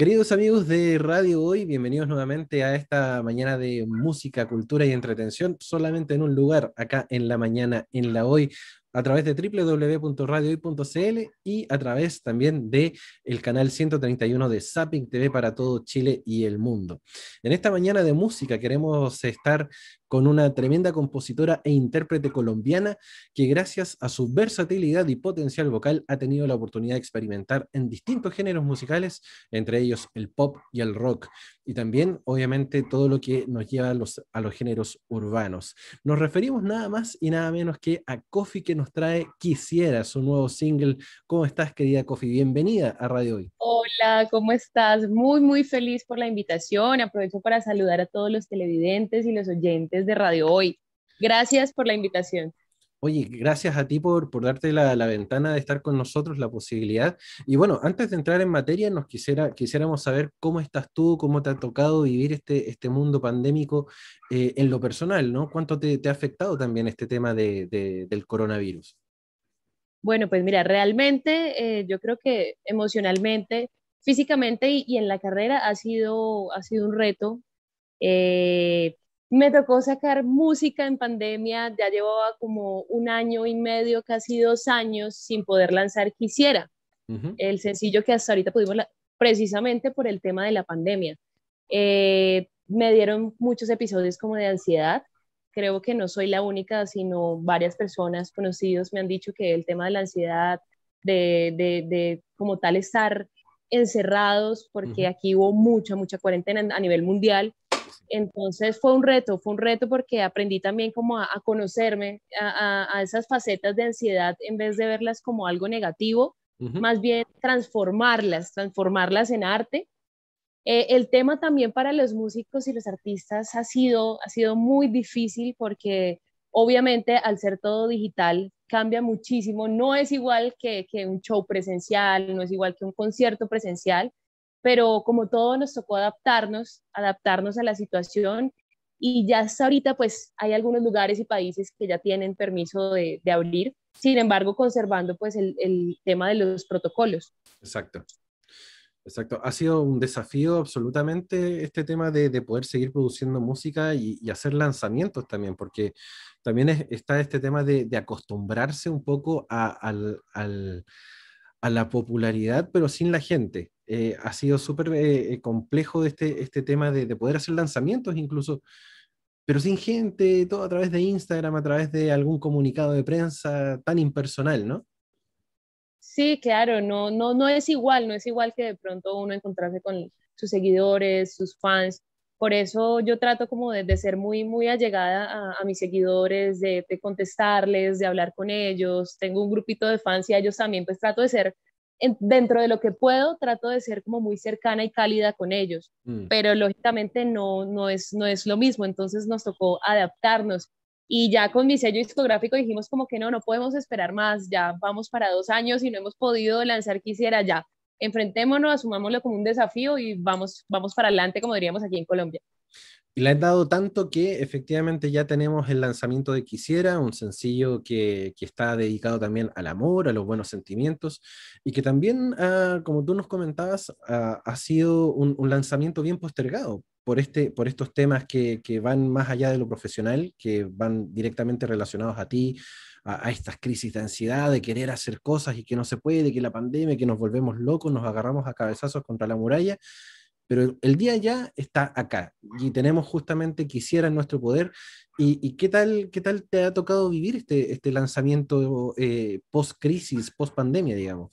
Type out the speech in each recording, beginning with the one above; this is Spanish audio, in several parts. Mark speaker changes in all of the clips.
Speaker 1: Queridos amigos de Radio Hoy, bienvenidos nuevamente a esta mañana de música, cultura y entretención, solamente en un lugar, acá en la mañana, en la Hoy, a través de www.radiohoy.cl y a través también de el canal 131 de Zapping TV para todo Chile y el mundo. En esta mañana de música queremos estar con una tremenda compositora e intérprete colombiana que gracias a su versatilidad y potencial vocal ha tenido la oportunidad de experimentar en distintos géneros musicales, entre ellos el pop y el rock, y también obviamente todo lo que nos lleva a los, a los géneros urbanos. Nos referimos nada más y nada menos que a Kofi que nos trae Quisiera, su nuevo single. ¿Cómo estás, querida Kofi? Bienvenida a Radio Hoy.
Speaker 2: Hola, ¿cómo estás? Muy, muy feliz por la invitación. Aprovecho para saludar a todos los televidentes y los oyentes de Radio Hoy. Gracias por la invitación.
Speaker 1: Oye, gracias a ti por, por darte la, la, ventana de estar con nosotros, la posibilidad. Y bueno, antes de entrar en materia, nos quisiera, quisiéramos saber cómo estás tú, cómo te ha tocado vivir este, este mundo pandémico eh, en lo personal, ¿no? ¿Cuánto te, te, ha afectado también este tema de, de, del coronavirus?
Speaker 2: Bueno, pues mira, realmente eh, yo creo que emocionalmente, físicamente y, y, en la carrera ha sido, ha sido un reto. Eh, me tocó sacar música en pandemia, ya llevaba como un año y medio, casi dos años sin poder lanzar Quisiera, uh -huh. el sencillo que hasta ahorita pudimos, precisamente por el tema de la pandemia. Eh, me dieron muchos episodios como de ansiedad, creo que no soy la única, sino varias personas conocidos me han dicho que el tema de la ansiedad, de, de, de como tal estar encerrados, porque uh -huh. aquí hubo mucha, mucha cuarentena a nivel mundial, entonces fue un reto, fue un reto porque aprendí también como a, a conocerme, a, a, a, esas facetas de ansiedad en vez de verlas como algo negativo, uh -huh. más bien transformarlas, transformarlas en arte. Eh, el tema también para los músicos y los artistas ha sido, ha sido muy difícil porque obviamente al ser todo digital cambia muchísimo, no es igual que, que un show presencial, no es igual que un concierto presencial, pero como todo nos tocó adaptarnos, adaptarnos a la situación y ya hasta ahorita pues hay algunos lugares y países que ya tienen permiso de, abrir, sin embargo conservando pues el, tema de los protocolos.
Speaker 1: Exacto. Exacto, ha sido un desafío absolutamente este tema de, de poder seguir produciendo música y, hacer lanzamientos también, porque también es, está este tema de, acostumbrarse un poco a la popularidad, pero sin la gente eh, ha sido súper eh, eh, complejo este, este tema de, de, poder hacer lanzamientos incluso, pero sin gente, todo a través de Instagram, a través de algún comunicado de prensa tan impersonal, ¿no?
Speaker 2: Sí, claro, no, no, no es igual, no es igual que de pronto uno encontrarse con sus seguidores, sus fans. Por eso yo trato como de, ser muy, muy allegada a, a mis seguidores, de, de, contestarles, de hablar con ellos. Tengo un grupito de fans y a ellos también, pues trato de ser en, dentro de lo que puedo, trato de ser como muy cercana y cálida con ellos, mm. pero lógicamente no, no, es, no es lo mismo, entonces nos tocó adaptarnos. Y ya con mi sello discográfico dijimos como que no, no podemos esperar más, ya vamos para dos años y no hemos podido lanzar Quisiera ya. Enfrentémonos, asumámoslo como un desafío y vamos, vamos para adelante, como diríamos aquí en Colombia.
Speaker 1: Y le han dado tanto que efectivamente ya tenemos el lanzamiento de Quisiera, un sencillo que, que está dedicado también al amor, a los buenos sentimientos, y que también, uh, como tú nos comentabas, uh, ha sido un, un, lanzamiento bien postergado por, este, por estos temas que, que, van más allá de lo profesional, que van directamente relacionados a ti, a, a, estas crisis de ansiedad, de querer hacer cosas y que no se puede, que la pandemia, que nos volvemos locos, nos agarramos a cabezazos contra la muralla pero el día ya está acá y tenemos justamente Quisiera en nuestro poder. ¿Y, y qué, tal, qué tal te ha tocado vivir este, este lanzamiento eh, post-crisis, post-pandemia, digamos?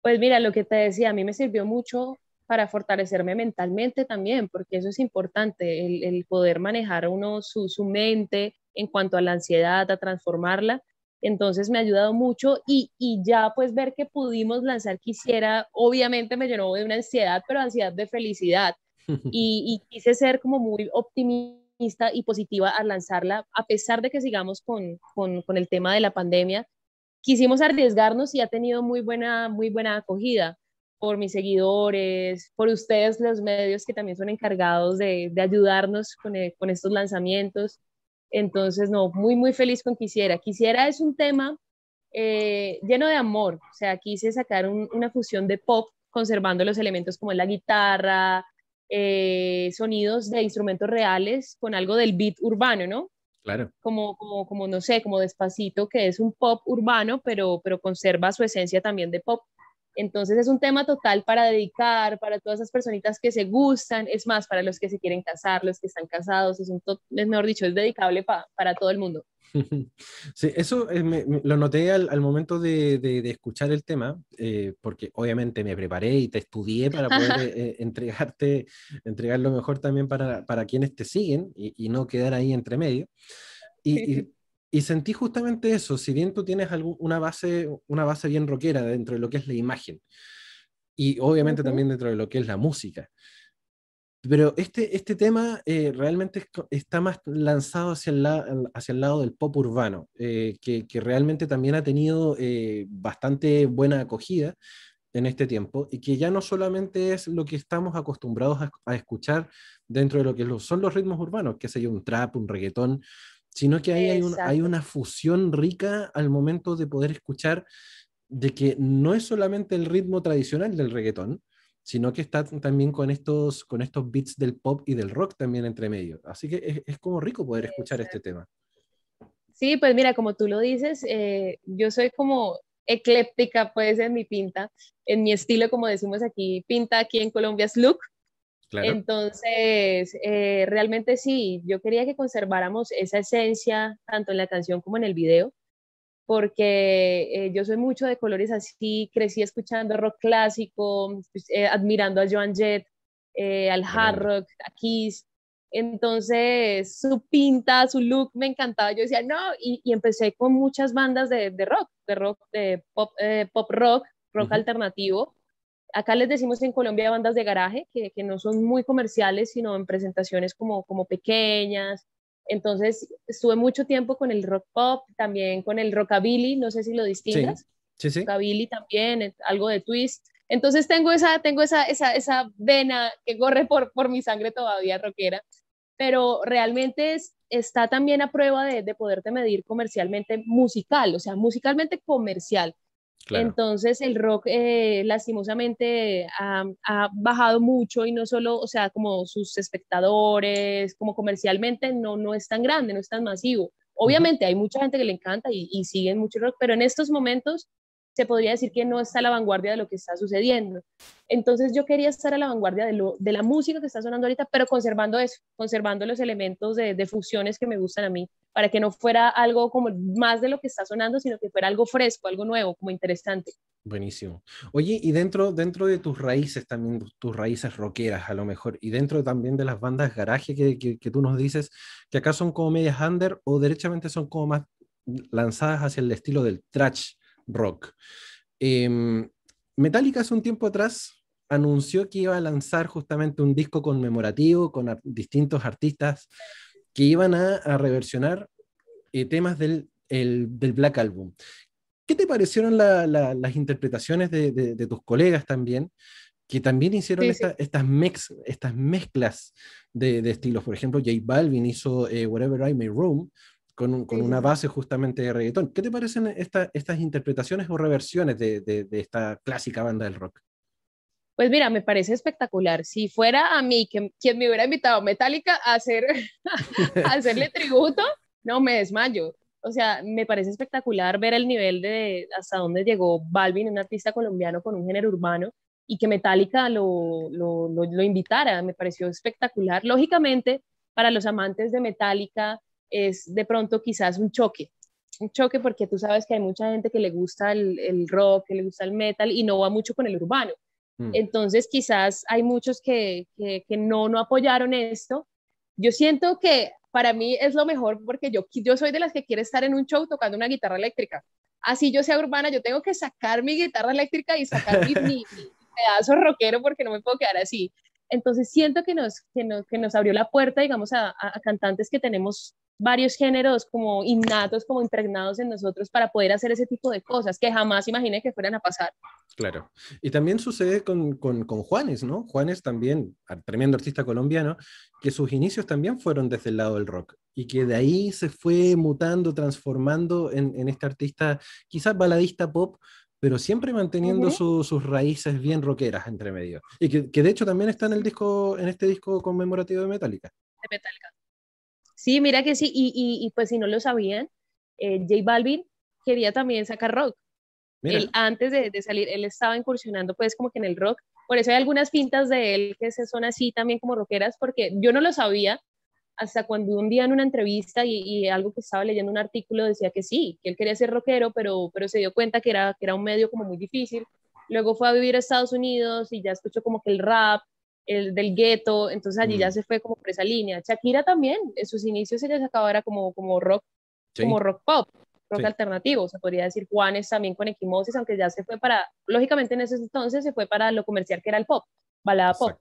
Speaker 2: Pues mira, lo que te decía, a mí me sirvió mucho para fortalecerme mentalmente también, porque eso es importante, el, el poder manejar uno su, su mente en cuanto a la ansiedad, a transformarla entonces me ha ayudado mucho y, y, ya pues ver que pudimos lanzar Quisiera, obviamente me llenó de una ansiedad, pero ansiedad de felicidad. Y, y quise ser como muy optimista y positiva al lanzarla, a pesar de que sigamos con, con, con, el tema de la pandemia. Quisimos arriesgarnos y ha tenido muy buena, muy buena acogida por mis seguidores, por ustedes los medios que también son encargados de, de ayudarnos con, el, con estos lanzamientos. Entonces, no, muy, muy feliz con Quisiera. Quisiera es un tema eh, lleno de amor, o sea, quise sacar un, una fusión de pop conservando los elementos como la guitarra, eh, sonidos de instrumentos reales con algo del beat urbano, ¿no?
Speaker 1: Claro.
Speaker 2: Como, como, como, no sé, como despacito, que es un pop urbano, pero, pero conserva su esencia también de pop. Entonces es un tema total para dedicar, para todas esas personitas que se gustan, es más, para los que se quieren casar, los que están casados, es, un es mejor dicho, es dedicable para todo el mundo.
Speaker 1: Sí, eso eh, lo noté al, momento de, de, escuchar el tema, eh, porque obviamente me preparé y te estudié para poder eh, entregarte, entregar lo mejor también para, para quienes te siguen y, y, no quedar ahí entre medio. Y, y, y sentí justamente eso, si bien tú tienes una, base, una base bien rockera dentro de lo que es la imagen, y obviamente también dentro de lo que es la música. Pero este, este tema eh, realmente está más lanzado hacia el, hacia el lado del pop urbano, eh, que, que, realmente también ha tenido eh, bastante buena acogida en este tiempo y que ya no solamente es lo que estamos acostumbrados a, a escuchar dentro de lo que son los ritmos urbanos, que sea un trap, un reggaetón, sino que ahí hay, hay, una fusión rica al momento de poder escuchar de que no es solamente el ritmo tradicional del reggaetón, sino que está también con estos, con estos beats del pop y del rock también entre medio. Así que es, es como rico poder escuchar este tema.
Speaker 2: Sí, pues mira, como tú lo dices, eh, yo soy como ecléptica, pues en mi pinta, en mi estilo, como decimos aquí, pinta aquí en Colombia es look, entonces, eh, realmente sí, yo quería que conserváramos esa esencia tanto en la canción como en el video, porque eh, yo soy mucho de colores así, crecí escuchando rock clásico, pues, eh, admirando a Joan Jett, al hard rock, a Kiss. Entonces, su pinta, su look me encantaba. Yo decía, no, y, empecé con muchas bandas de, rock, de rock, de pop, pop rock, rock alternativo acá les decimos en Colombia bandas de garaje, que, que, no son muy comerciales, sino en presentaciones como, como pequeñas. Entonces, estuve mucho tiempo con el rock pop, también con el rockabilly, no sé si lo distingas.
Speaker 1: Sí, sí.
Speaker 2: Rockabilly también, algo de twist. Entonces tengo esa, tengo esa, esa, esa vena que corre por, por mi sangre todavía rockera, pero realmente es, está también a prueba de, de poderte medir comercialmente musical, o sea, musicalmente comercial entonces el rock eh, lastimosamente ha, bajado mucho y no solo, o sea, como sus espectadores, como comercialmente no, no es tan grande, no es tan masivo. Obviamente hay mucha gente que le encanta y, y siguen mucho rock, pero en estos momentos se podría decir que no está a la vanguardia de lo que está sucediendo. Entonces yo quería estar a la vanguardia de, lo, de la música que está sonando ahorita, pero conservando eso, conservando los elementos de, de, fusiones que me gustan a mí, para que no fuera algo como más de lo que está sonando, sino que fuera algo fresco, algo nuevo, como interesante.
Speaker 1: Buenísimo. Oye, y dentro, dentro de tus raíces también, tus raíces rockeras a lo mejor, y dentro también de las bandas garaje que, que, tú nos dices, que acá son como medias under o derechamente son como más lanzadas hacia el estilo del trash rock. Em, Metallica hace un tiempo atrás anunció que iba a lanzar justamente un disco conmemorativo con distintos artistas que iban a, reversionar eh, temas del, del, Black Album. ¿Qué te parecieron las interpretaciones de, tus colegas también? que también hicieron estas, estas mezclas de, estilos. Por ejemplo, J Balvin hizo eh, Whatever I May Room, con, con una base justamente de reggaetón. ¿Qué te parecen estas interpretaciones o reversiones de, de, esta clásica banda del rock?
Speaker 2: Pues mira, me parece espectacular. Si fuera a mí que, quien me hubiera invitado a Metallica a, hacer, a hacerle tributo, no me desmayo. O sea, me parece espectacular ver el nivel de hasta dónde llegó Balvin, un artista colombiano con un género urbano, y que Metallica lo, lo, lo, lo invitara. Me pareció espectacular. Lógicamente, para los amantes de Metallica, es de pronto quizás un choque. Un choque porque tú sabes que hay mucha gente que le gusta el, rock, que le gusta el metal y no va mucho con el urbano. Mm. Entonces quizás hay muchos que, que, no, no apoyaron esto. Yo siento que para mí es lo mejor porque yo, yo soy de las que quiere estar en un show tocando una guitarra eléctrica. Así yo sea urbana, yo tengo que sacar mi guitarra eléctrica y sacar mi, mi, pedazo rockero porque no me puedo quedar así. Entonces siento que nos, que nos, que nos abrió la puerta, digamos, a, a, cantantes que tenemos varios géneros como innatos, como impregnados en nosotros para poder hacer ese tipo de cosas que jamás imaginé que fueran a pasar.
Speaker 1: Claro. Y también sucede con, con, con Juanes, ¿no? Juanes también, tremendo artista colombiano, que sus inicios también fueron desde el lado del rock y que de ahí se fue mutando, transformando en, en este artista quizás baladista pop, pero siempre manteniendo sus raíces bien rockeras entre medio. Y que, de hecho también está en el disco, en este disco conmemorativo de Metallica.
Speaker 2: De Metallica. Sí, mira que sí, y, y, pues si no lo sabían, eh, J Balvin quería también sacar rock. Él, antes de, de, salir, él estaba incursionando pues como que en el rock. Por eso hay algunas pintas de él que se son así también como rockeras, porque yo no lo sabía, hasta cuando un día en una entrevista y, algo que estaba leyendo un artículo decía que sí, que él quería ser rockero, pero, pero se dio cuenta que era, que era un medio como muy difícil. Luego fue a vivir a Estados Unidos y ya escuchó como que el rap, el del gueto, entonces allí ya mm. se fue como por esa línea. Shakira también, en sus inicios ella sacaba era como, como rock, como rock pop, rock alternativo, se podría decir Juanes también con Equimosis, aunque ya se fue para, lógicamente en ese entonces se fue para lo comercial que era el pop, balada pop.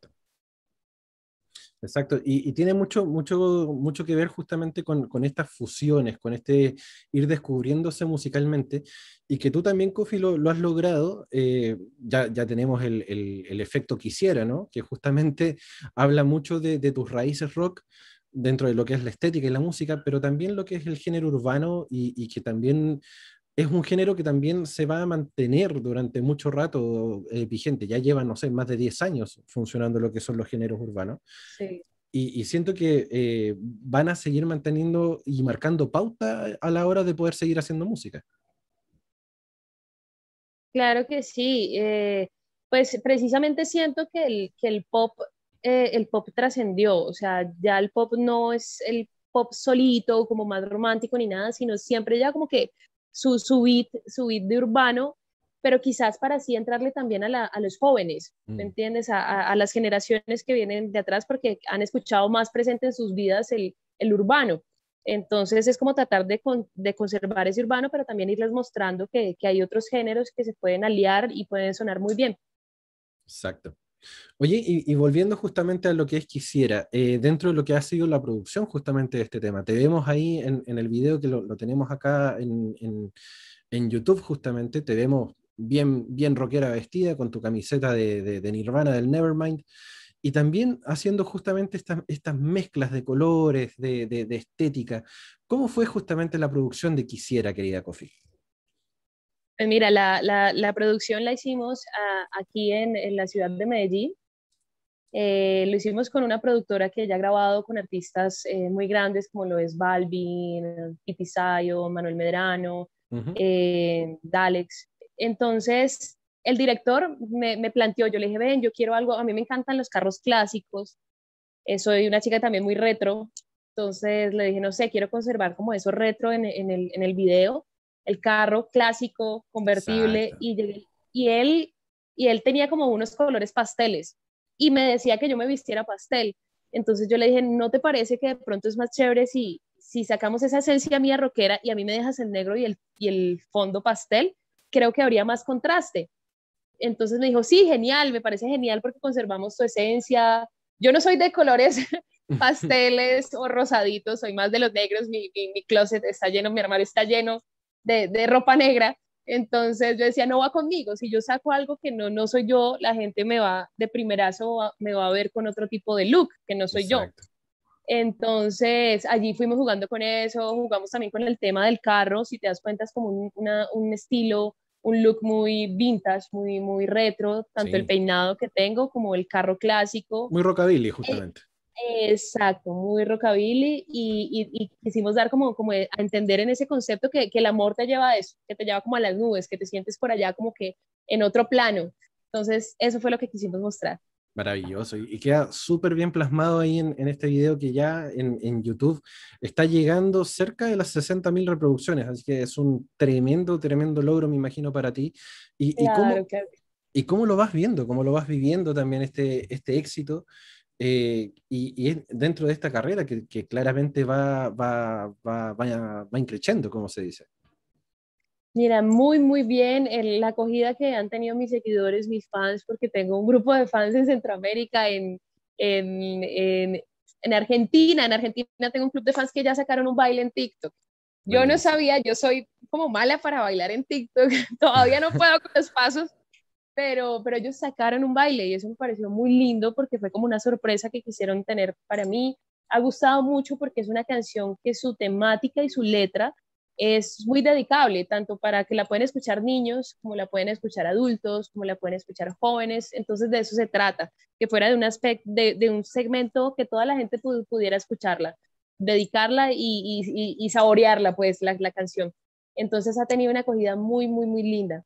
Speaker 1: Exacto, y, tiene mucho, mucho, mucho que ver justamente con, con, estas fusiones, con este ir descubriéndose musicalmente, y que tú también, Kofi, lo, lo has logrado, eh, ya, ya tenemos el, el, el, efecto quisiera, ¿no? Que justamente habla mucho de, de, tus raíces rock dentro de lo que es la estética y la música, pero también lo que es el género urbano y, y que también es un género que también se va a mantener durante mucho rato eh, vigente. Ya lleva, no sé, más de 10 años funcionando lo que son los géneros urbanos. Sí. Y, siento que eh, van a seguir manteniendo y marcando pauta a la hora de poder seguir haciendo música.
Speaker 2: Claro que sí. Eh, pues precisamente siento que el, que el pop, el pop trascendió. O sea, ya el pop no es el pop solito, como más romántico ni nada, sino siempre ya como que su, su, beat, su beat de urbano, pero quizás para así entrarle también a, a los jóvenes, ¿me mm. entiendes? A, a, las generaciones que vienen de atrás porque han escuchado más presente en sus vidas el, el urbano. Entonces es como tratar de, de, conservar ese urbano, pero también irles mostrando que, que hay otros géneros que se pueden aliar y pueden sonar muy bien.
Speaker 1: Exacto. Oye, y, volviendo justamente a lo que es quisiera, eh, dentro de lo que ha sido la producción justamente de este tema, te vemos ahí en, el video que lo, tenemos acá en, YouTube justamente, te vemos bien, bien rockera vestida con tu camiseta de, Nirvana del Nevermind y también haciendo justamente estas mezclas de colores, de, estética. ¿Cómo fue justamente la producción de Quisiera, querida Kofi?
Speaker 2: Pues mira, la, la, producción la hicimos aquí en, en, la ciudad de Medellín. Eh, lo hicimos con una productora que ya ha grabado con artistas eh, muy grandes como lo es Balvin, Itisayo, Manuel Medrano, eh, Dalex. Entonces, el director me, me, planteó, yo le dije, ven, yo quiero algo, a mí me encantan los carros clásicos, soy una chica también muy retro, entonces le dije, no sé, quiero conservar como eso retro en, en, el, en el video el carro clásico, convertible, y, y, él, y él tenía como unos colores pasteles, y me decía que yo me vistiera pastel. Entonces yo le dije, ¿no te parece que de pronto es más chévere si, si sacamos esa esencia mía rockera y a mí me dejas el negro y el, y el fondo pastel? Creo que habría más contraste. Entonces me dijo, sí, genial, me parece genial porque conservamos tu esencia. Yo no soy de colores pasteles o rosaditos, soy más de los negros, mi, mi, mi, closet está lleno, mi armario está lleno de, ropa negra. Entonces yo decía, no va conmigo, si yo saco algo que no, no soy yo, la gente me va de primerazo, me va a ver con otro tipo de look, que no soy yo. Entonces allí fuimos jugando con eso, jugamos también con el tema del carro, si te das cuenta es como un, un estilo, un look muy vintage, muy, muy retro, tanto el peinado que tengo como el carro clásico.
Speaker 1: Muy rockabilly, justamente.
Speaker 2: Exacto, muy rockabilly y, y, quisimos dar como, como a entender en ese concepto que, que, el amor te lleva a eso, que te lleva como a las nubes, que te sientes por allá como que en otro plano. Entonces, eso fue lo que quisimos mostrar.
Speaker 1: Maravilloso. Y queda súper bien plasmado ahí en, en, este video que ya en, en, YouTube está llegando cerca de las 60.000 reproducciones. Así que es un tremendo, tremendo logro, me imagino, para ti. Y, y, cómo, ¿Y cómo lo vas viendo? ¿Cómo lo vas viviendo también este, este éxito? Eh, y, dentro de esta carrera que, claramente va, va, va, va, va increciendo, como se dice.
Speaker 2: Mira, muy, muy bien la acogida que han tenido mis seguidores, mis fans, porque tengo un grupo de fans en Centroamérica, en, en, en, en Argentina. En Argentina tengo un club de fans que ya sacaron un baile en TikTok. Yo no sabía, yo soy como mala para bailar en TikTok, todavía no puedo con los pasos, pero, pero ellos sacaron un baile y eso me pareció muy lindo porque fue como una sorpresa que quisieron tener para mí. Ha gustado mucho porque es una canción que su temática y su letra es muy dedicable, tanto para que la pueden escuchar niños, como la pueden escuchar adultos, como la pueden escuchar jóvenes. Entonces de eso se trata, que fuera de un aspecto, de, un segmento que toda la gente pudiera escucharla, dedicarla y, saborearla, pues, la, la canción. Entonces ha tenido una acogida muy, muy, muy linda.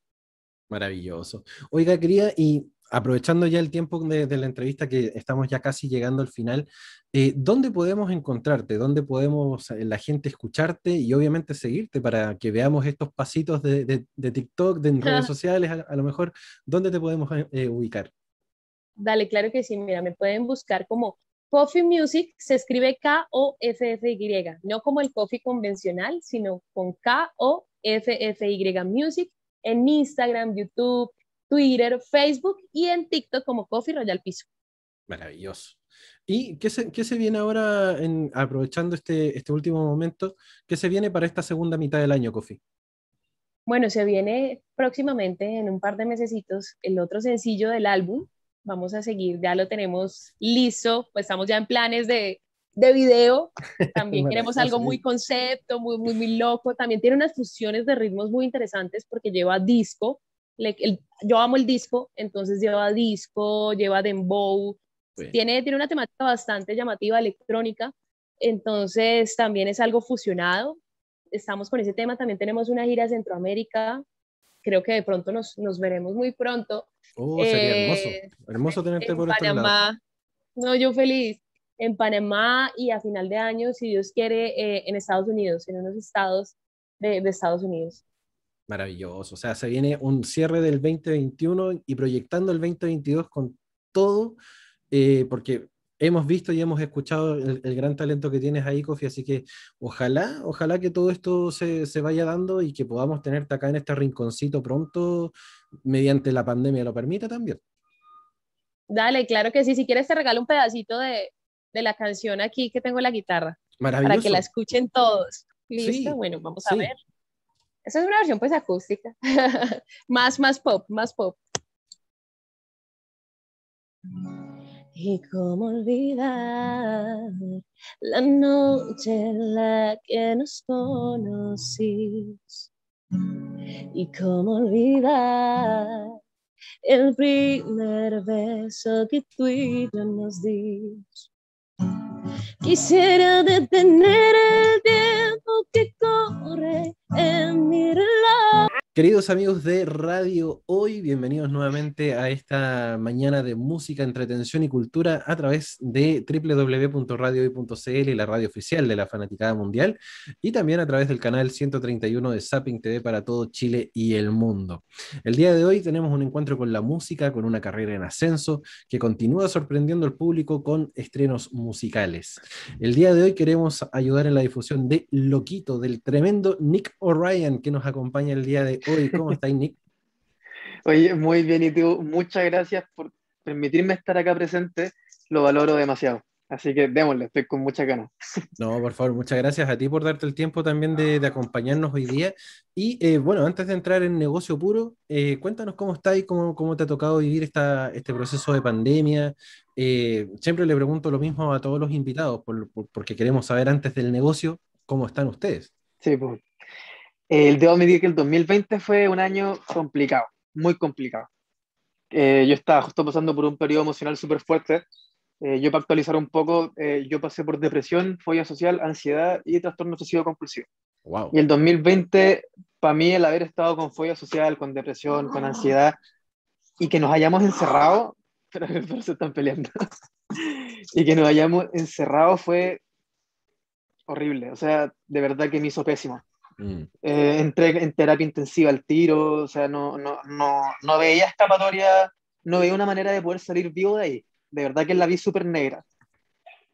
Speaker 1: Maravilloso. Oiga, quería, y aprovechando ya el tiempo de, la entrevista, que estamos ya casi llegando al final, eh, ¿dónde podemos encontrarte? ¿Dónde podemos eh, la gente escucharte y obviamente seguirte para que veamos estos pasitos de, de, TikTok, de redes sociales, a, lo mejor, ¿dónde te podemos eh, ubicar?
Speaker 2: Dale, claro que sí, mira, me pueden buscar como Coffee Music, se escribe K-O-F-F-Y, no como el coffee convencional, sino con K-O-F-F-Y Music en Instagram, YouTube, Twitter, Facebook y en TikTok como Coffee Royal Piso.
Speaker 1: Maravilloso. ¿Y qué se, qué se viene ahora, en, aprovechando este, este último momento, qué se viene para esta segunda mitad del año, Coffee?
Speaker 2: Bueno, se viene próximamente, en un par de mesecitos, el otro sencillo del álbum. Vamos a seguir, ya lo tenemos listo, pues estamos ya en planes de, de video. También queremos algo muy concepto, muy, muy, muy loco. También tiene unas fusiones de ritmos muy interesantes porque lleva disco, yo amo el disco, entonces lleva disco, lleva dembow, tiene, tiene una temática bastante llamativa electrónica, entonces también es algo fusionado. Estamos con ese tema, también tenemos una gira a Centroamérica, creo que de pronto nos, nos veremos muy pronto.
Speaker 1: Oh, sería hermoso, eh, hermoso tenerte por
Speaker 2: Panamá. No, yo feliz. En Panamá y a final de año, si Dios quiere, eh, en Estados Unidos, en unos estados de, de Estados Unidos.
Speaker 1: Maravilloso. O sea, se viene un cierre del 2021 y proyectando el 2022 con todo, eh, porque hemos visto y hemos escuchado el, gran talento que tienes ahí, Kofi, así que ojalá, ojalá que todo esto se, se, vaya dando y que podamos tenerte acá en este rinconcito pronto, mediante la pandemia lo permita también.
Speaker 2: Dale, claro que sí. Si quieres te regalo un pedacito de, de la canción aquí que tengo la guitarra.
Speaker 1: Maravilloso.
Speaker 2: Para que la escuchen todos. Listo, bueno, vamos a ver. Esa es una versión pues acústica. más, más pop, más pop. Y cómo olvidar la noche en la que nos conocimos. Y cómo olvidar el primer beso que tú y yo nos dimos. Quisiera detener el tiempo que corre en mi reloj.
Speaker 1: Queridos amigos de Radio Hoy, bienvenidos nuevamente a esta mañana de música, entretención y cultura a través de www.radiohoy.cl, la radio oficial de la Fanaticada Mundial, y también a través del canal 131 de Zapping TV para todo Chile y el mundo. El día de hoy tenemos un encuentro con la música, con una carrera en ascenso que continúa sorprendiendo al público con estrenos musicales. El día de hoy queremos ayudar en la difusión de Loquito, del tremendo Nick O'Ryan que nos acompaña el día de hoy. ¿Cómo estás, Nick?
Speaker 3: Oye, muy bien, y tú, muchas gracias por permitirme estar acá presente, lo valoro demasiado. Así que démosle, estoy con muchas ganas.
Speaker 1: No, por favor, muchas gracias a ti por darte el tiempo también de, acompañarnos hoy día. Y eh, bueno, antes de entrar en negocio puro, eh, cuéntanos cómo está y cómo, cómo, te ha tocado vivir esta, este proceso de pandemia. Eh, siempre le pregunto lo mismo a todos los invitados, porque queremos saber antes del negocio cómo están ustedes.
Speaker 3: Sí, pues el debo admitir que el 2020 fue un año complicado, muy complicado. Eh, yo estaba justo pasando por un periodo emocional súper fuerte. Eh, yo para actualizar un poco, eh, yo pasé por depresión, fobia social, ansiedad y trastorno obsesivo compulsivo.
Speaker 1: Wow.
Speaker 3: Y el 2020, para mí, el haber estado con fobia social, con depresión, con ansiedad, y que nos hayamos encerrado, pero, pero se están peleando, y que nos hayamos encerrado fue horrible. O sea, de verdad que me hizo pésimo. Mm. Eh, entré en terapia intensiva al tiro, o sea, no, no, no, no veía escapatoria, no veía una manera de poder salir vivo de ahí. De verdad que la vi súper negra.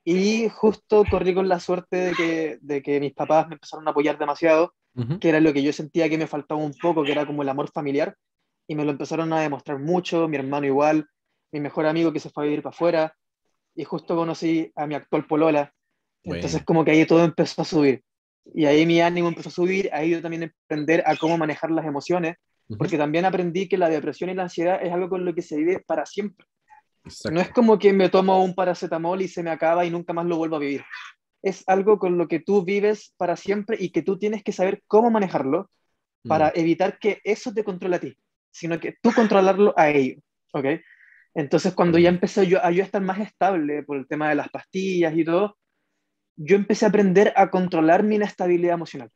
Speaker 3: Y justo corrí con la suerte de que, de que mis papás me empezaron a apoyar demasiado, que era lo que yo sentía que me faltaba un poco, que era como el amor familiar, y me lo empezaron a demostrar mucho, mi hermano igual, mi mejor amigo que se fue a vivir para afuera, y justo conocí a mi actual polola, entonces como que ahí todo empezó a subir. Y ahí mi ánimo empezó a subir, ahí yo también aprender a cómo manejar las emociones, porque también aprendí que la depresión y la ansiedad es algo con lo que se vive para siempre. No es como que me tomo un paracetamol y se me acaba y nunca más lo vuelvo a vivir. es algo con lo que tú vives para siempre y que tú tienes que saber cómo manejarlo para evitar que eso te controle a ti, sino que tú controlarlo a ellos, ¿ok? Entonces, cuando ya empecé yo, a yo estar más estable por el tema de las pastillas y todo, yo empecé a aprender a controlar mi inestabilidad emocional.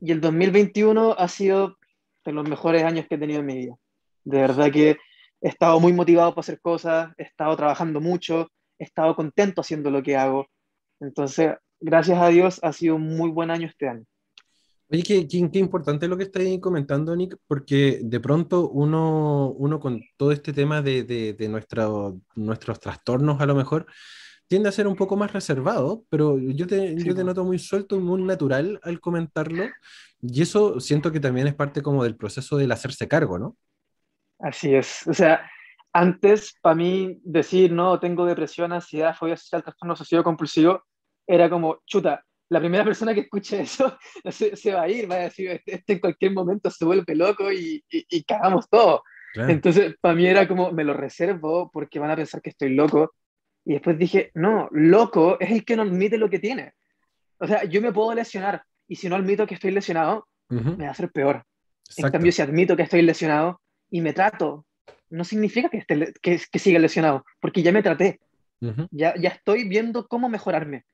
Speaker 3: Y el 2021 ha sido de los mejores años que he tenido en mi vida. De verdad que he estado muy motivado para hacer cosas, he estado trabajando mucho, he estado contento haciendo lo que hago. Entonces, gracias a Dios, ha sido un muy buen año este año.
Speaker 1: Oye, qué, qué, importante lo que estáis comentando, Nick, porque de pronto uno, uno con todo este tema de, de, de nuestros trastornos a lo mejor, tiende a ser un poco más reservado, pero yo te, yo te noto muy suelto y muy natural al comentarlo, y eso siento que también es parte como del proceso del hacerse cargo, ¿no?
Speaker 3: Así es, o sea, antes para mí decir, no, tengo depresión, ansiedad, fobia social, trastorno social compulsivo, era como, chuta, la primera persona que escuche eso se, va a ir, va a decir, este, este, en cualquier momento se vuelve loco y, y, cagamos todo. Entonces, para mí era como, me lo reservo porque van a pensar que estoy loco. Y después dije, no, loco es el que no admite lo que tiene. O sea, yo me puedo lesionar y si no admito que estoy lesionado, me va a hacer peor. En cambio, si admito que estoy lesionado y me trato, no significa que, esté, que, que siga lesionado, porque ya me traté. ya, ya estoy viendo cómo mejorarme.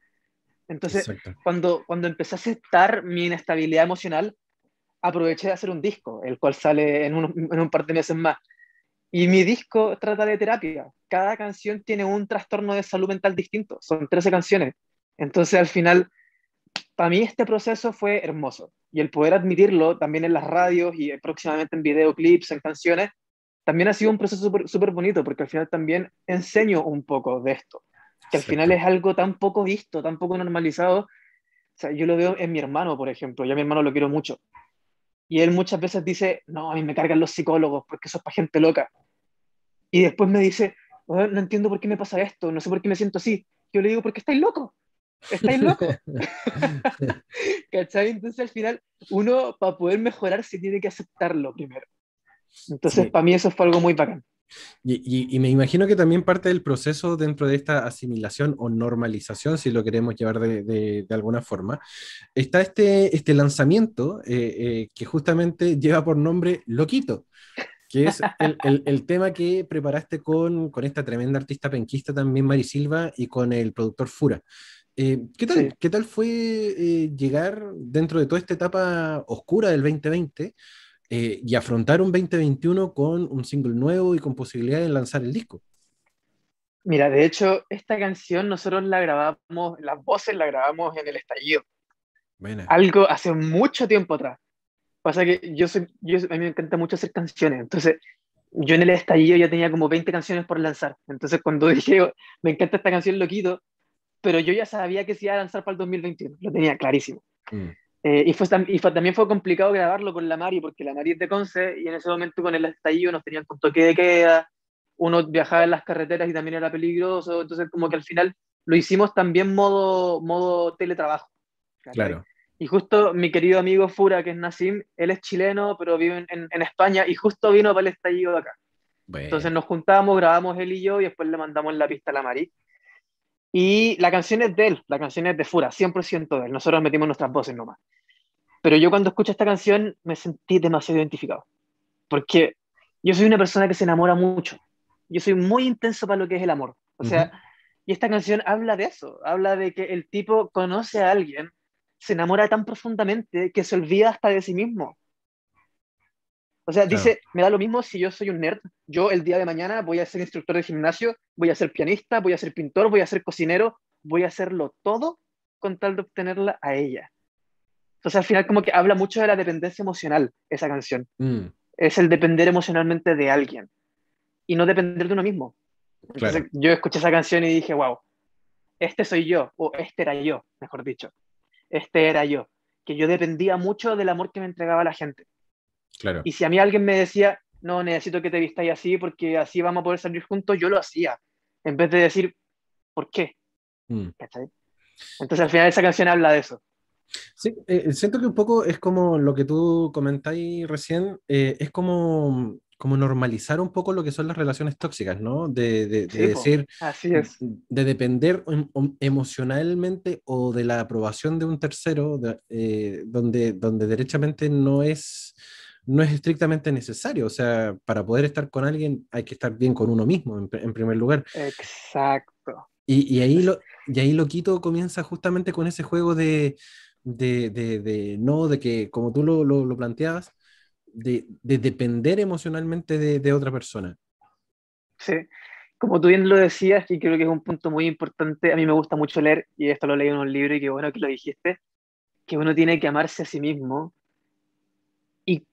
Speaker 3: Entonces, cuando, cuando empecé a aceptar mi inestabilidad emocional, aproveché de hacer un disco, el cual sale en un, en un par de meses más. Y mi disco trata de terapia. Cada canción tiene un trastorno de salud mental distinto. Son 13 canciones. Entonces, al final, para mí este proceso fue hermoso. Y el poder admitirlo también en las radios y próximamente en videoclips, en canciones, también ha sido un proceso súper bonito, porque al final también enseño un poco de esto que al final es algo tan poco visto, tan poco normalizado. O sea, yo lo veo en mi hermano, por ejemplo, yo a mi hermano lo quiero mucho. Y él muchas veces dice, no, a mí me cargan los psicólogos porque eso es para gente loca. Y después me dice, no entiendo por qué me pasa esto, no sé por qué me siento así. Yo le digo, porque estáis loco, estáis loco. ¿Cachai? Entonces al final uno para poder mejorar se tiene que aceptarlo primero. Entonces para mí eso fue algo muy bacán.
Speaker 1: Y, me imagino que también parte del proceso dentro de esta asimilación o normalización, si lo queremos llevar de, alguna forma, está este, este lanzamiento eh, eh, que justamente lleva por nombre Loquito, que es el, tema que preparaste con, con, esta tremenda artista penquista también, Mari Silva, y con el productor Fura. Eh, ¿qué, tal, ¿Qué tal fue llegar dentro de toda esta etapa oscura del 2020? Eh, y afrontar un 2021 con un single nuevo y con posibilidad de lanzar el disco.
Speaker 3: Mira, de hecho, esta canción nosotros la grabamos, las voces la grabamos en el estallido. Algo hace mucho tiempo atrás. Pasa que yo, soy, yo a mí me encanta mucho hacer canciones, entonces yo en el estallido ya tenía como 20 canciones por lanzar. Entonces cuando dije, me encanta esta canción, lo quito, pero yo ya sabía que se iba a lanzar para el 2021, lo tenía clarísimo. Mm. Eh, y, fue, y también fue complicado grabarlo con la Mari, porque la Mari es de Conce y en ese momento con el estallido nos tenían con toque de queda, uno viajaba en las carreteras y también era peligroso, entonces como que al final lo hicimos también modo, modo teletrabajo.
Speaker 1: Claro.
Speaker 3: Y justo mi querido amigo Fura, que es Nassim, él es chileno, pero vive en, en España y justo vino para el estallido de acá. Entonces nos juntamos, grabamos él y yo y después le mandamos la pista a la Mari. Y la canción es de él, la canción es de Fura, 100% de él. Nosotros metimos nuestras voces nomás. Pero yo cuando escucho esta canción me sentí demasiado identificado. Porque yo soy una persona que se enamora mucho. Yo soy muy intenso para lo que es el amor. O sea, y esta canción habla de eso. Habla de que el tipo conoce a alguien, se enamora tan profundamente que se olvida hasta de sí mismo. O sea, dice, me da lo mismo si yo soy un nerd. Yo el día de mañana voy a ser instructor de gimnasio, voy a ser pianista, voy a ser pintor, voy a ser cocinero, voy a hacerlo todo con tal de obtenerla a ella. Entonces al final como que habla mucho de la dependencia emocional esa canción. Mm. Es el depender emocionalmente de alguien y no depender de uno mismo. Entonces yo escuché esa canción y dije, wow, este soy yo, o este era yo, mejor dicho. Este era yo, que yo dependía mucho del amor que me entregaba la gente.
Speaker 1: Claro.
Speaker 3: Y si a mí alguien me decía, no, necesito que te vistáis así porque así vamos a poder salir juntos, yo lo hacía. En vez de decir, ¿por qué? Mm. Entonces al final esa canción habla de eso.
Speaker 1: Sí, eh, siento que un poco es como lo que tú comentáis recién, eh, es como, como normalizar un poco lo que son las relaciones tóxicas, ¿no? De, de, decir,
Speaker 3: así es.
Speaker 1: de depender em, emocionalmente o de la aprobación de un tercero, eh, donde, donde derechamente no es, no es estrictamente necesario. O sea, para poder estar con alguien hay que estar bien con uno mismo, en, primer lugar.
Speaker 3: Exacto.
Speaker 1: Y, y, ahí lo, y ahí Loquito comienza justamente con ese juego de, de, de, no, de que, como tú lo, lo, lo planteabas, de, depender emocionalmente de, otra persona.
Speaker 3: Sí, como tú bien lo decías, y creo que es un punto muy importante, a mí me gusta mucho leer, y esto lo leí en un libro y qué bueno que lo dijiste, que uno tiene que amarse a sí mismo. Y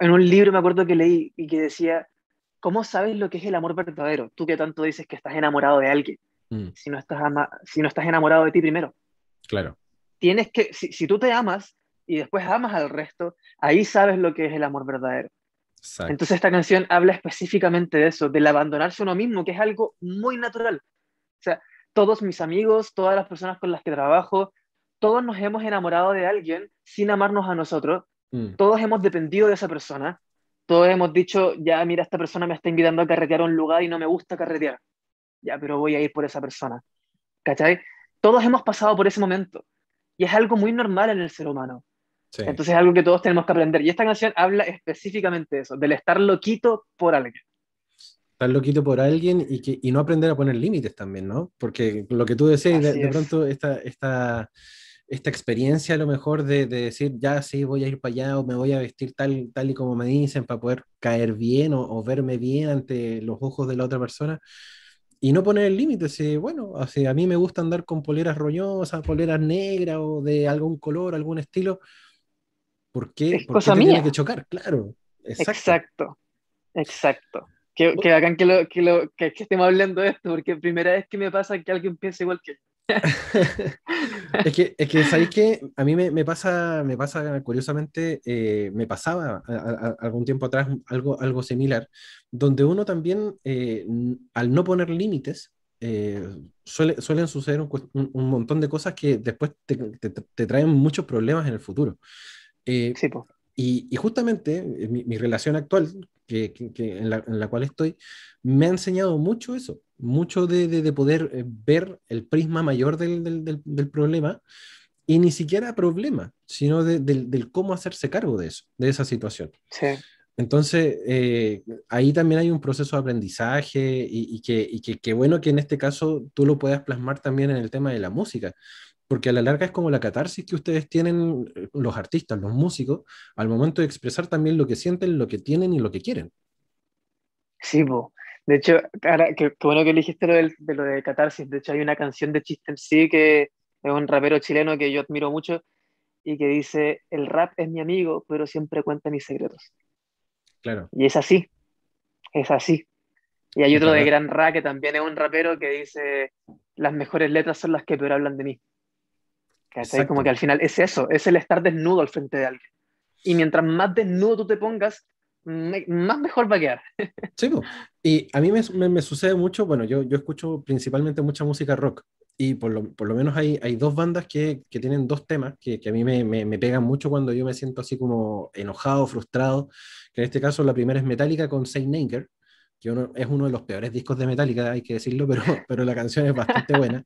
Speaker 3: en un libro me acuerdo que leí y que decía, ¿cómo sabes lo que es el amor verdadero? Tú que tanto dices que estás enamorado de alguien, mm. si, no estás si no estás enamorado de ti primero.
Speaker 1: Claro.
Speaker 3: Tienes que, si, si tú te amas, y después amas al resto, ahí sabes lo que es el amor verdadero. Entonces esta canción habla específicamente de eso, del abandonarse uno mismo, que es algo muy natural. O sea, todos mis amigos, todas las personas con las que trabajo, todos nos hemos enamorado de alguien sin amarnos a nosotros, mm. todos hemos dependido de esa persona, todos hemos dicho, ya mira, esta persona me está invitando a carretear a un lugar y no me gusta carretear, ya, pero voy a ir por esa persona. ¿Cachai? Todos hemos pasado por ese momento y es algo muy normal en el ser humano. Entonces es algo que todos tenemos que aprender. Y esta canción habla específicamente de eso, del estar loquito por alguien.
Speaker 1: Estar loquito por alguien y, que, y no aprender a poner límites también, ¿no? Porque lo que tú decías, de, pronto esta, esta, esta experiencia a lo mejor de, de, decir, ya sí, voy a ir para allá o me voy a vestir tal, tal y como me dicen para poder caer bien o, o verme bien ante los ojos de la otra persona y no poner límites. bueno, así, a mí me gusta andar con poleras roñosas, poleras negras o de algún color, algún estilo. ¿Por qué, ¿Por qué tiene que chocar? Claro.
Speaker 3: Exacto. Exacto. Qué, qué bacán que, lo, que, lo, que, estemos hablando de esto, porque primera vez que me pasa que alguien piense igual que
Speaker 1: es que, es que sabéis que a mí me, me, pasa, me pasa curiosamente, eh, me pasaba algún tiempo atrás algo, algo similar, donde uno también, eh, al no poner límites, eh, suele, suelen suceder un, un, montón de cosas que después te, te, te, traen muchos problemas en el futuro.
Speaker 3: Eh,
Speaker 1: y, justamente eh, mi, relación actual, que, en, la, cual estoy, me ha enseñado mucho eso, mucho de, poder eh, ver el prisma mayor del, problema y ni siquiera problema, sino del, cómo hacerse cargo de eso, de esa situación. Entonces, ahí también hay un proceso de aprendizaje y, y que, que, bueno que en este caso tú lo puedas plasmar también en el tema de la música, porque a la larga es como la catarsis que ustedes tienen, eh, los artistas, los músicos, al momento de expresar también lo que sienten, lo que tienen y lo que quieren.
Speaker 3: Sí, de hecho, ahora, qué, bueno que elegiste lo de, lo de catarsis, de hecho hay una canción de Chiste sí que es un rapero chileno que yo admiro mucho y que dice, el rap es mi amigo, pero siempre cuenta mis secretos.
Speaker 1: Claro.
Speaker 3: Y es así, es así. Y hay otro de Gran Ra que también es un rapero que dice, las mejores letras son las que peor hablan de mí. Como que al final es eso, es el estar desnudo al frente de alguien. Y mientras más desnudo tú te pongas, más mejor va a quedar.
Speaker 1: Sí, y a mí me, me, sucede mucho, bueno, yo, yo escucho principalmente mucha música rock y por lo, por lo menos hay, hay dos bandas que, que tienen dos temas que, que a mí me, me, pegan mucho cuando yo me siento así como enojado, frustrado, que en este caso la primera es Metallica con Saint Anger, que uno, es uno de los peores discos de Metallica, hay que decirlo, pero, pero la canción es bastante buena.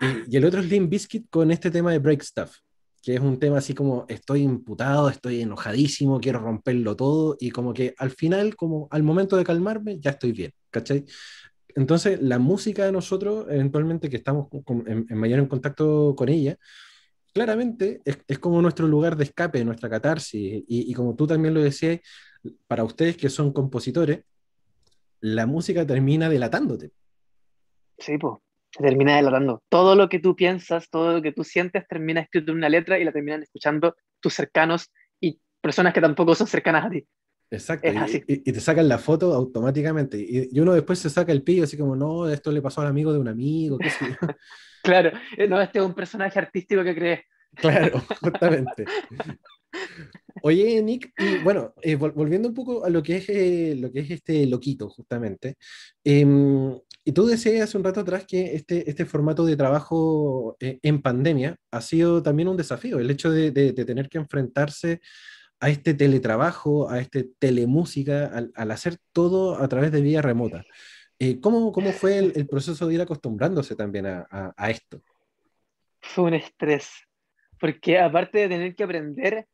Speaker 1: Y, el otro es Limp Bizkit con este tema de Break Stuff, que es un tema así como estoy imputado, estoy enojadísimo, quiero romperlo todo y como que al final, como al momento de calmarme, ya estoy bien, ¿cachai? Entonces, la música de nosotros, eventualmente que estamos en, mayor en contacto con ella, claramente es, es, como nuestro lugar de escape, nuestra catarsis. Y, y, como tú también lo decías, para ustedes que son compositores, la música termina delatándote.
Speaker 3: Sí, pues se termina delatando. Todo lo que tú piensas, todo lo que tú sientes termina escrito en una letra y la terminan escuchando tus cercanos y personas que tampoco son cercanas a ti.
Speaker 1: Exacto, y, te sacan la foto automáticamente. Y, uno después se saca el pillo así como, no, esto le pasó al amigo de un amigo, qué sé
Speaker 3: claro, eh, no, este es un personaje artístico que crees.
Speaker 1: Claro, justamente. Oye, Nick, y bueno, eh, volviendo un poco a lo que es, eh, lo que es este loquito, justamente. Em, y tú decías hace un rato atrás que este, este formato de trabajo eh, en pandemia ha sido también un desafío, el hecho de, de, tener que enfrentarse a este teletrabajo, a este telemúsica, al, al hacer todo a través de vía remota. Eh, ¿cómo, ¿cómo, fue el, el, proceso de ir acostumbrándose también a, a, a, esto?
Speaker 3: Fue un estrés, porque aparte de tener que aprender,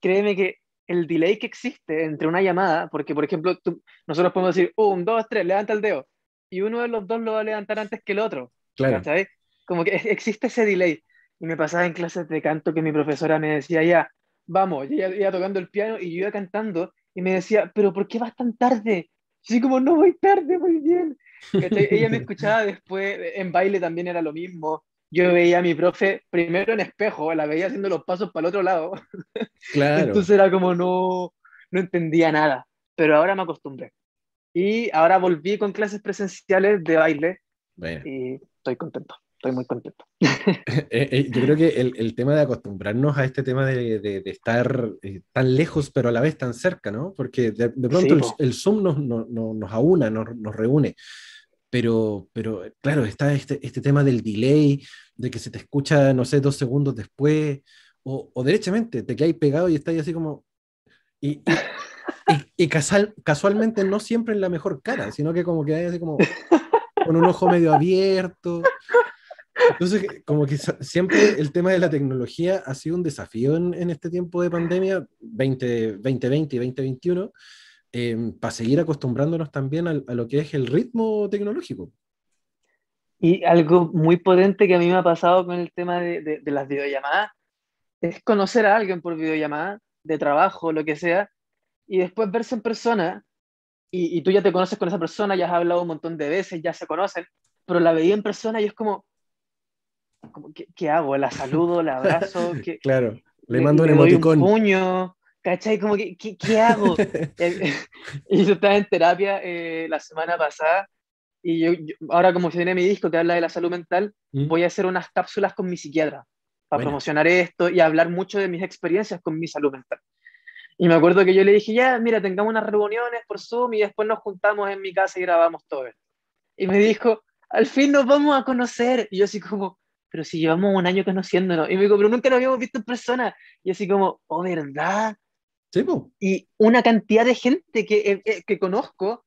Speaker 3: créeme que el delay que existe entre una llamada, porque por ejemplo, tú, nosotros podemos decir, un, dos, tres, levanta el dedo, y uno de los dos lo va a levantar antes que el otro.
Speaker 1: Claro.
Speaker 3: ¿sabes? Como que existe ese delay. Y me pasaba en clases de canto que mi profesora me decía, ya, vamos, yo iba tocando el piano y yo iba cantando, y me decía, pero ¿por qué vas tan tarde? Así como, no voy tarde, muy bien. Ella me escuchaba después, en baile también era lo mismo. Yo veía a mi profe primero en espejo, la veía haciendo los pasos para el otro lado.
Speaker 1: Claro.
Speaker 3: Entonces era como, no, no entendía nada. Pero ahora me acostumbré. Y ahora volví con clases presenciales de baile
Speaker 1: bueno.
Speaker 3: y estoy contento, estoy muy contento.
Speaker 1: eh, eh, yo creo que el, el, tema de acostumbrarnos a este tema de, de, de estar eh, tan lejos pero a la vez tan cerca, ¿no? Porque de, de pronto sí, el, el, Zoom nos, nos, nos aúna, nos, nos reúne. Pero, pero claro, está este, este tema del delay, de que se te escucha, no sé, dos segundos después, o, o derechamente te quedas pegado y estás así como... Y, y, y, y casual, casualmente no siempre en la mejor cara, sino que como que hay así como con un ojo medio abierto. Entonces, como que siempre el tema de la tecnología ha sido un desafío en, en este tiempo de pandemia, 20, 2020 y 2021, eh, para seguir acostumbrándonos también a, a, lo que es el ritmo tecnológico.
Speaker 3: Y algo muy potente que a mí me ha pasado con el tema de, de, de las videollamadas es conocer a alguien por videollamada, de trabajo, lo que sea, y después verse en persona, y, y, tú ya te conoces con esa persona, ya has hablado un montón de veces, ya se conocen, pero la veía en persona y es como, como ¿qué, ¿qué, hago? ¿La saludo? ¿La abrazo? ¿Qué,
Speaker 1: claro, le mando le, un emoticón.
Speaker 3: Un puño, ¿cachai? Como, ¿qué, qué, qué hago? y yo estaba en terapia eh, la semana pasada y yo, yo, ahora como se viene mi disco que habla de la salud mental, ¿Mm? voy a hacer unas cápsulas con mi psiquiatra para bueno. promocionar esto y hablar mucho de mis experiencias con mi salud mental. Y me acuerdo que yo le dije, ya, mira, tengamos unas reuniones por Zoom y después nos juntamos en mi casa y grabamos todo esto. Y me dijo, al fin nos vamos a conocer. Y yo así como, pero si llevamos un año conociéndonos. Y me dijo, pero nunca nos habíamos visto en persona. Y así como, oh, ¿verdad?
Speaker 1: Sí, po.
Speaker 3: Y una cantidad de gente que, eh, eh, que conozco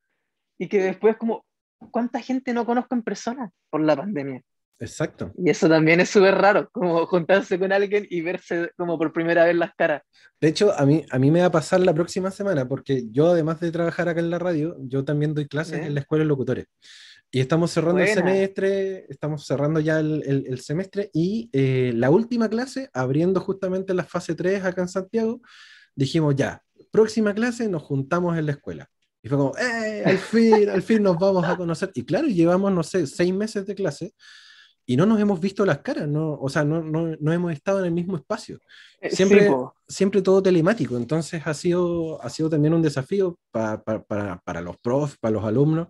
Speaker 3: y que después como, ¿cuánta gente no conozco en persona por la pandemia?
Speaker 1: Exacto.
Speaker 3: Y eso también es súper raro, como juntarse con alguien y verse como por primera vez las caras.
Speaker 1: De hecho, a mí, a mí me va a pasar la próxima semana, porque yo además de trabajar acá en la radio, yo también doy clases ¿Eh? en la escuela de locutores. Y estamos cerrando Buena. el semestre, estamos cerrando ya el, el, el semestre y eh, la última clase, abriendo justamente la fase 3 acá en Santiago, dijimos ya, próxima clase nos juntamos en la escuela. Y fue como, ¡eh! Al fin, al fin nos vamos a conocer. Y claro, llevamos, no sé, seis meses de clase y no nos hemos visto las caras, no, o sea, no, no, no hemos estado en el mismo espacio. Siempre, sí, siempre todo telemático, entonces ha sido, ha sido también un desafío para, para, para los profs, para los alumnos,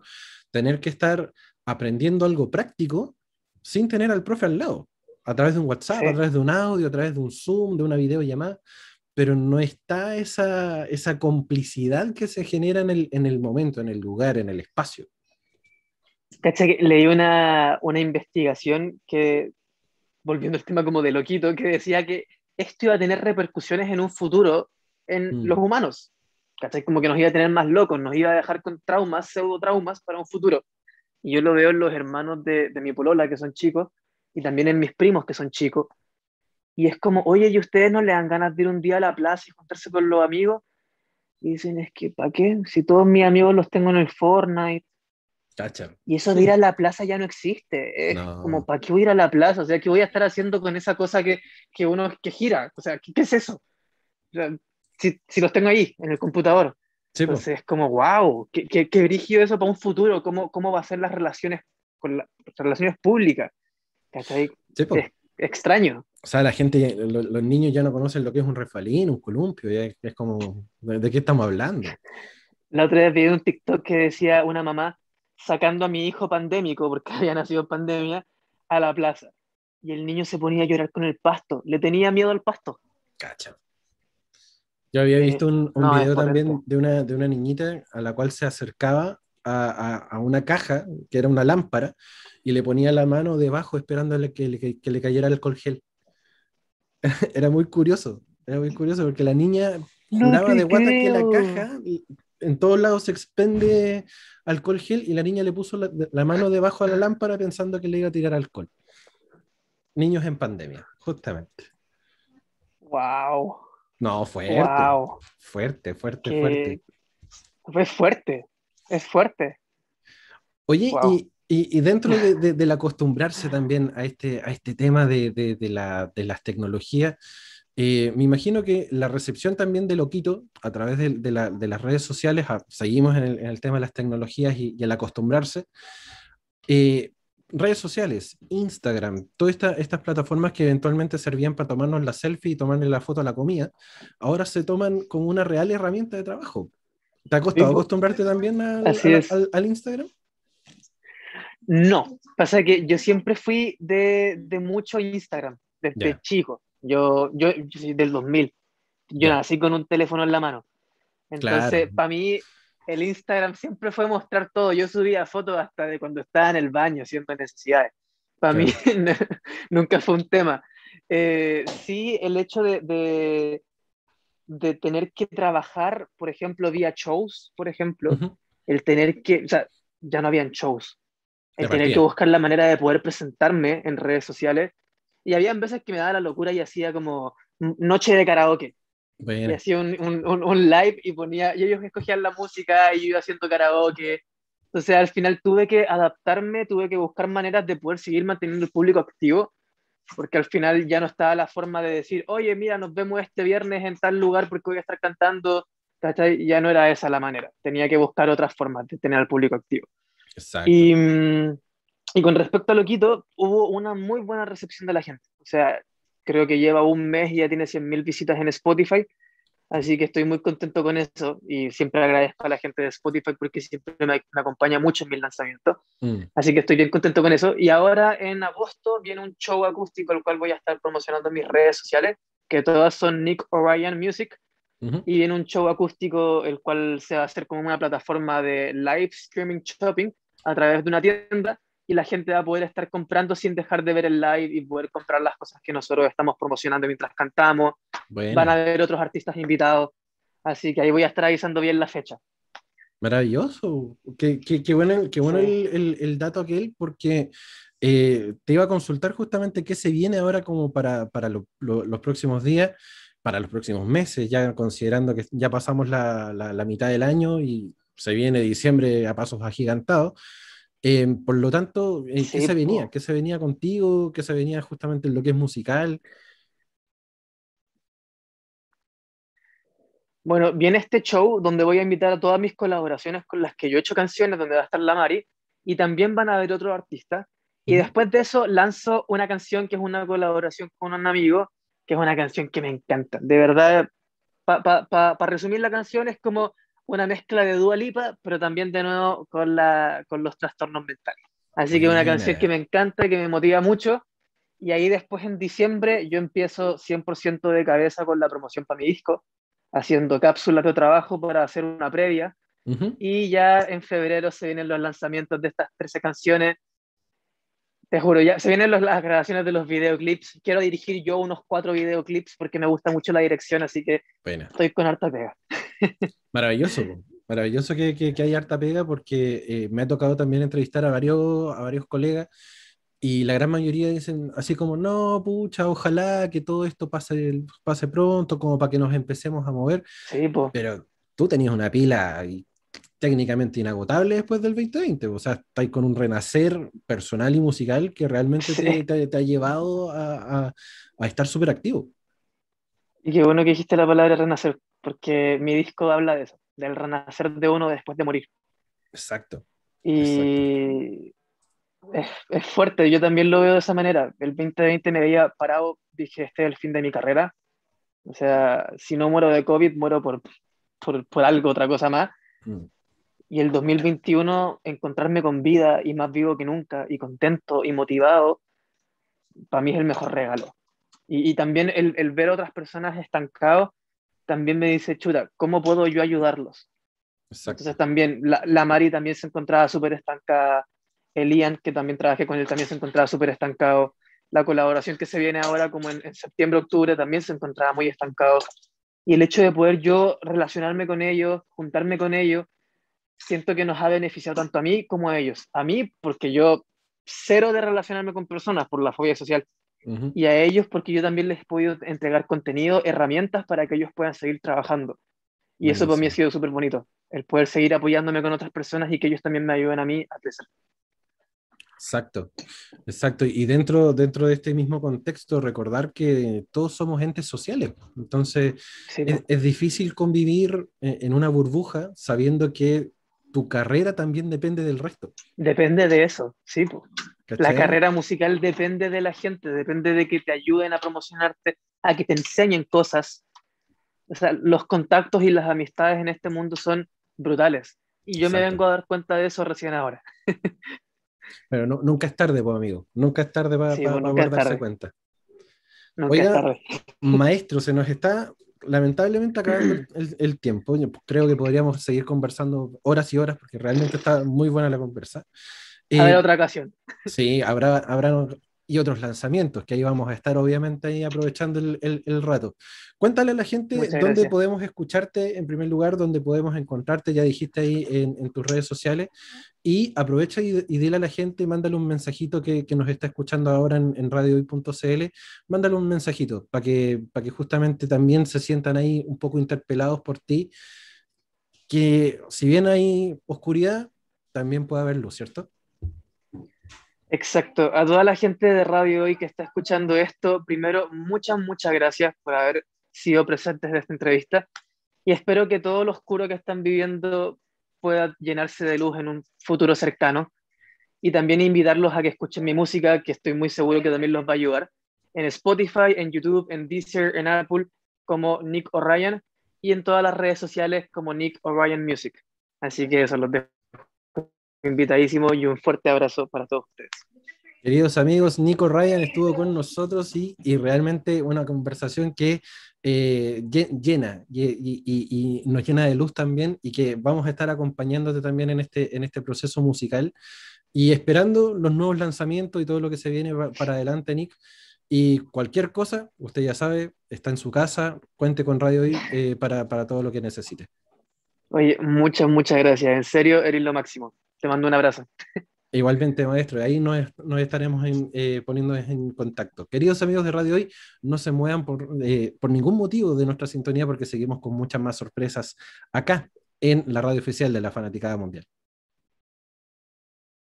Speaker 1: tener que estar aprendiendo algo práctico sin tener al profe al lado, a través de un WhatsApp, sí. a través de un audio, a través de un Zoom, de una videollamada, pero no está esa, esa complicidad que se genera en el, en el momento, en el lugar, en el espacio.
Speaker 3: Cacha que leí una, una investigación que, volviendo al tema como de loquito, que decía que esto iba a tener repercusiones en un futuro en mm. los humanos. ¿Cachai? Como que nos iba a tener más locos, nos iba a dejar con traumas, pseudo traumas para un futuro. Y yo lo veo en los hermanos de, de mi polola, que son chicos, y también en mis primos, que son chicos. Y es como, oye, ¿y ustedes no le dan ganas de ir un día a la plaza y juntarse con los amigos? Y dicen, es que, ¿para qué? Si todos mis amigos los tengo en el Fortnite,
Speaker 1: Cacha.
Speaker 3: Y eso de ir a la plaza ya no existe. Es no. como, ¿para qué voy a ir a la plaza? O sea, ¿qué voy a estar haciendo con esa cosa que, que uno que gira? O sea, ¿qué, qué es eso? O sea, si, si, los tengo ahí, en el computador. Sí, Entonces pues. es como, wow, qué, qué, qué brígido eso para un futuro. ¿Cómo, cómo va a ser las relaciones con la, las relaciones públicas? Sí, es extraño.
Speaker 1: O sea, la gente, lo, los niños ya no conocen lo que es un refalín, un columpio. Es, es como, ¿de, ¿de qué estamos hablando?
Speaker 3: La otra vez vi un TikTok que decía una mamá, sacando a mi hijo pandémico, porque había nacido en pandemia, a la plaza. Y el niño se ponía a llorar con el pasto. Le tenía miedo al pasto.
Speaker 1: Cacha. Yo había visto un, un no, video también de una, de una niñita a la cual se acercaba a, a, a, una caja, que era una lámpara, y le ponía la mano debajo esperándole que le, que, que le cayera el alcohol gel. era muy curioso. Era muy curioso porque la niña juraba de guata que la caja en todos lados se expende alcohol gel y la niña le puso la, mano debajo de la lámpara pensando que le iba a tirar alcohol. Niños en pandemia, justamente.
Speaker 3: Wow.
Speaker 1: No, fuerte. Wow. Fuerte, fuerte, fuerte.
Speaker 3: Es fuerte, es fuerte.
Speaker 1: Oye, y, dentro de, del acostumbrarse también a este, a este tema de, de las tecnologías, eh, me imagino que la recepción también de Loquito a través de, las redes sociales, seguimos en el, tema de las tecnologías y, el acostumbrarse. Eh, redes sociales, Instagram, todas estas plataformas que eventualmente servían para tomarnos la selfie y tomarle la foto a la comida, ahora se toman como una real herramienta de trabajo. ¿Te ha costado acostumbrarte también al, al, Instagram?
Speaker 3: No, pasa que yo siempre fui de, de mucho Instagram, desde chico. Yo, yo, soy del 2000. Yo nací con un teléfono en la mano. Entonces, para mí, el Instagram siempre fue mostrar todo. Yo subía fotos hasta de cuando estaba en el baño, siempre necesidades. Para mí, nunca fue un tema. Eh, sí, el hecho de, de, de, tener que trabajar, por ejemplo, vía shows, por ejemplo, el tener que, o sea, ya no habían shows. El tener que buscar la manera de poder presentarme en redes y había veces que me daba la locura y hacía como noche de karaoke. Y hacía un, un, un, live y ponía, y ellos escogían la música y yo iba haciendo karaoke. Entonces al final tuve que adaptarme, tuve que buscar maneras de poder seguir manteniendo el público activo, porque al final ya no estaba la forma de decir, oye, mira, nos vemos este viernes en tal lugar porque voy a estar cantando. Ya no era esa la manera. Tenía que buscar otras formas de tener al público activo. Exacto. Y, mm, y con respecto a Loquito, hubo una muy buena recepción de la gente. O sea, creo que lleva un mes y ya tiene 100.000 visitas en Spotify. Así que estoy muy contento con eso y siempre agradezco a la gente de Spotify porque siempre me, acompaña mucho en mis lanzamientos. Mm. Así que estoy bien contento con eso. Y ahora en agosto viene un show acústico el cual voy a estar promocionando en mis redes sociales, que todas son Nick Orion Music. Y viene un show acústico el cual se va a hacer como una plataforma de live streaming shopping a través de una tienda y la gente va a poder estar comprando sin dejar de ver el live y poder comprar las cosas que nosotros estamos promocionando mientras cantamos. Van a haber otros artistas invitados, así que ahí voy a estar avisando bien la fecha.
Speaker 1: Maravilloso, qué, qué, bueno, qué bueno el, el, dato aquel, porque eh, te iba a consultar justamente qué se viene ahora como para, para los próximos días, para los próximos meses, ya considerando que ya pasamos la, la, la mitad del año y se viene diciembre a pasos agigantados. Em, por lo tanto, eh, ¿qué se venía? ¿Qué se venía contigo? ¿Qué se venía justamente en lo que es musical?
Speaker 3: Bueno, viene este show donde voy a invitar a todas mis colaboraciones con las que yo he hecho canciones, donde va a estar la Mari, y también van a haber otros artistas. Y después de eso lanzo una canción que es una colaboración con un amigo, que es una canción que me encanta. De verdad, para resumir la canción, es como una mezcla de Dua Lipa, pero también de nuevo con, la, con los trastornos mentales. Así que una canción que me encanta, que me motiva mucho. Y ahí después en diciembre yo empiezo 100% de cabeza con la promoción para mi disco, haciendo cápsulas de trabajo para hacer una previa. Y ya en febrero se vienen los lanzamientos de estas 13 canciones. Te juro, ya se vienen las grabaciones de los videoclips. Quiero dirigir yo unos cuatro videoclips porque me gusta mucho la dirección, así que estoy con harta pega.
Speaker 1: Maravilloso, maravilloso que, que, hay harta pega porque eh, me ha tocado también entrevistar a varios, a varios colegas y la gran mayoría dicen así como, no, pucha, ojalá que todo esto pase, pase pronto, como para que nos empecemos a mover.
Speaker 3: Sí,
Speaker 1: Pero tú tenías una pila técnicamente inagotable después del 2020, o sea, estáis con un renacer personal y musical que realmente te, te, ha llevado a, a, a estar súper activo.
Speaker 3: Y qué bueno que dijiste la palabra renacer, porque mi disco habla de eso, del renacer de uno después de morir.
Speaker 1: Exacto.
Speaker 3: Y Es, fuerte, yo también lo veo de esa manera. El 2020 me veía parado, dije, este es el fin de mi carrera. O sea, si no muero de COVID, muero por, por, por algo, otra cosa más. Mm. Y el 2021, encontrarme con vida y más vivo que nunca, y contento y motivado, para mí es el mejor regalo. Y, también el, el, ver otras personas estancados también me dice, chuta, ¿cómo puedo yo ayudarlos? Exacto. Entonces también, la, la Mari también se encontraba súper estancada, Elian, que también trabajé con él, también se encontraba súper estancado, la colaboración que se viene ahora como en, en septiembre, octubre también se encontraba muy estancado. Y el hecho de poder yo relacionarme con ellos, juntarme con ellos, siento que nos ha beneficiado tanto a mí como a ellos. A mí porque yo cero de relacionarme con personas por la fobia social. Y a ellos porque yo también les he podido entregar contenido, herramientas para que ellos puedan seguir trabajando. Y eso para mí ha sido súper bonito, el poder seguir apoyándome con otras personas y que ellos también me ayuden a mí a crecer.
Speaker 1: Exacto, exacto. Y dentro, dentro de este mismo contexto, recordar que todos somos entes sociales. Entonces, es, difícil convivir eh, en una burbuja sabiendo que tu carrera también depende del resto.
Speaker 3: Depende de eso, sí. La carrera musical depende de la gente, depende de que te ayuden a promocionarte, a que te enseñen cosas. O sea, los contactos y las amistades en este mundo son brutales. Y yo me vengo a dar cuenta de eso recién ahora.
Speaker 1: Pero nunca es tarde, pues, amigo. Nunca es tarde para, darse cuenta.
Speaker 3: Nunca
Speaker 1: maestro, se nos está lamentablemente acabando el, tiempo. creo que podríamos seguir conversando horas y horas porque realmente está muy buena la conversa.
Speaker 3: Eh, otra ocasión.
Speaker 1: Sí, habrá, habrá y otros lanzamientos, que ahí vamos a estar obviamente ahí aprovechando el, el, rato. Cuéntale a la gente dónde podemos escucharte en primer lugar, dónde podemos encontrarte, ya dijiste ahí en, en tus redes sociales, y aprovecha y, y, dile a la gente, mándale un mensajito que, que nos está escuchando ahora en, en radiohoy.cl, mándale un mensajito para que, para que justamente también se sientan ahí un poco interpelados por ti, que si bien hay oscuridad, también puede haber luz, ¿cierto?
Speaker 3: Exacto. A toda la gente de Radio Hoy que está escuchando esto, primero, muchas, muchas gracias por haber sido presentes de esta entrevista y espero que todo lo oscuro que están viviendo pueda llenarse de luz en un futuro cercano y también invitarlos a que escuchen mi música, que estoy muy seguro que también los va a ayudar, en Spotify, en YouTube, en Deezer, en Apple, como Nick O'Ryan y en todas las redes sociales como Nick O'Ryan Music. Así que eso los dejo invitadísimo y un fuerte abrazo para todos ustedes.
Speaker 1: Queridos amigos, Nico Ryan estuvo con nosotros y, y realmente una conversación que eh, llena y, y, nos llena de luz también y que vamos a estar acompañándote también en este, en este proceso musical y esperando los nuevos lanzamientos y todo lo que se viene para adelante, Nick. Y cualquier cosa, usted ya sabe, está en su casa, cuente con Radio I eh, para, para todo lo que necesite.
Speaker 3: Oye, muchas, muchas gracias. En serio, eres lo máximo. Te mando un abrazo.
Speaker 1: Igualmente, maestro, ahí nos, estaremos eh, poniendo en contacto. Queridos amigos de Radio Hoy, no se muevan por, eh, por ningún motivo de nuestra sintonía porque seguimos con muchas más sorpresas acá en la radio oficial de la Fanaticada Mundial.